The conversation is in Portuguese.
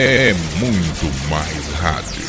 é muito mais rádio.